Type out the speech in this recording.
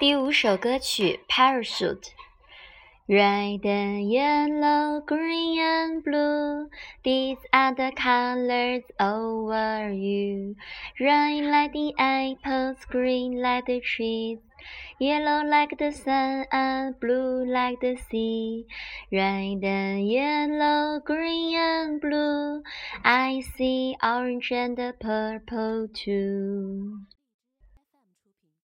第五首歌曲《Parachute》。Red and yellow, green and blue, these are the colors over you. Red like the apples, green like the trees, yellow like the sun, and blue like the sea. Red and yellow, green and blue, I see orange and purple too.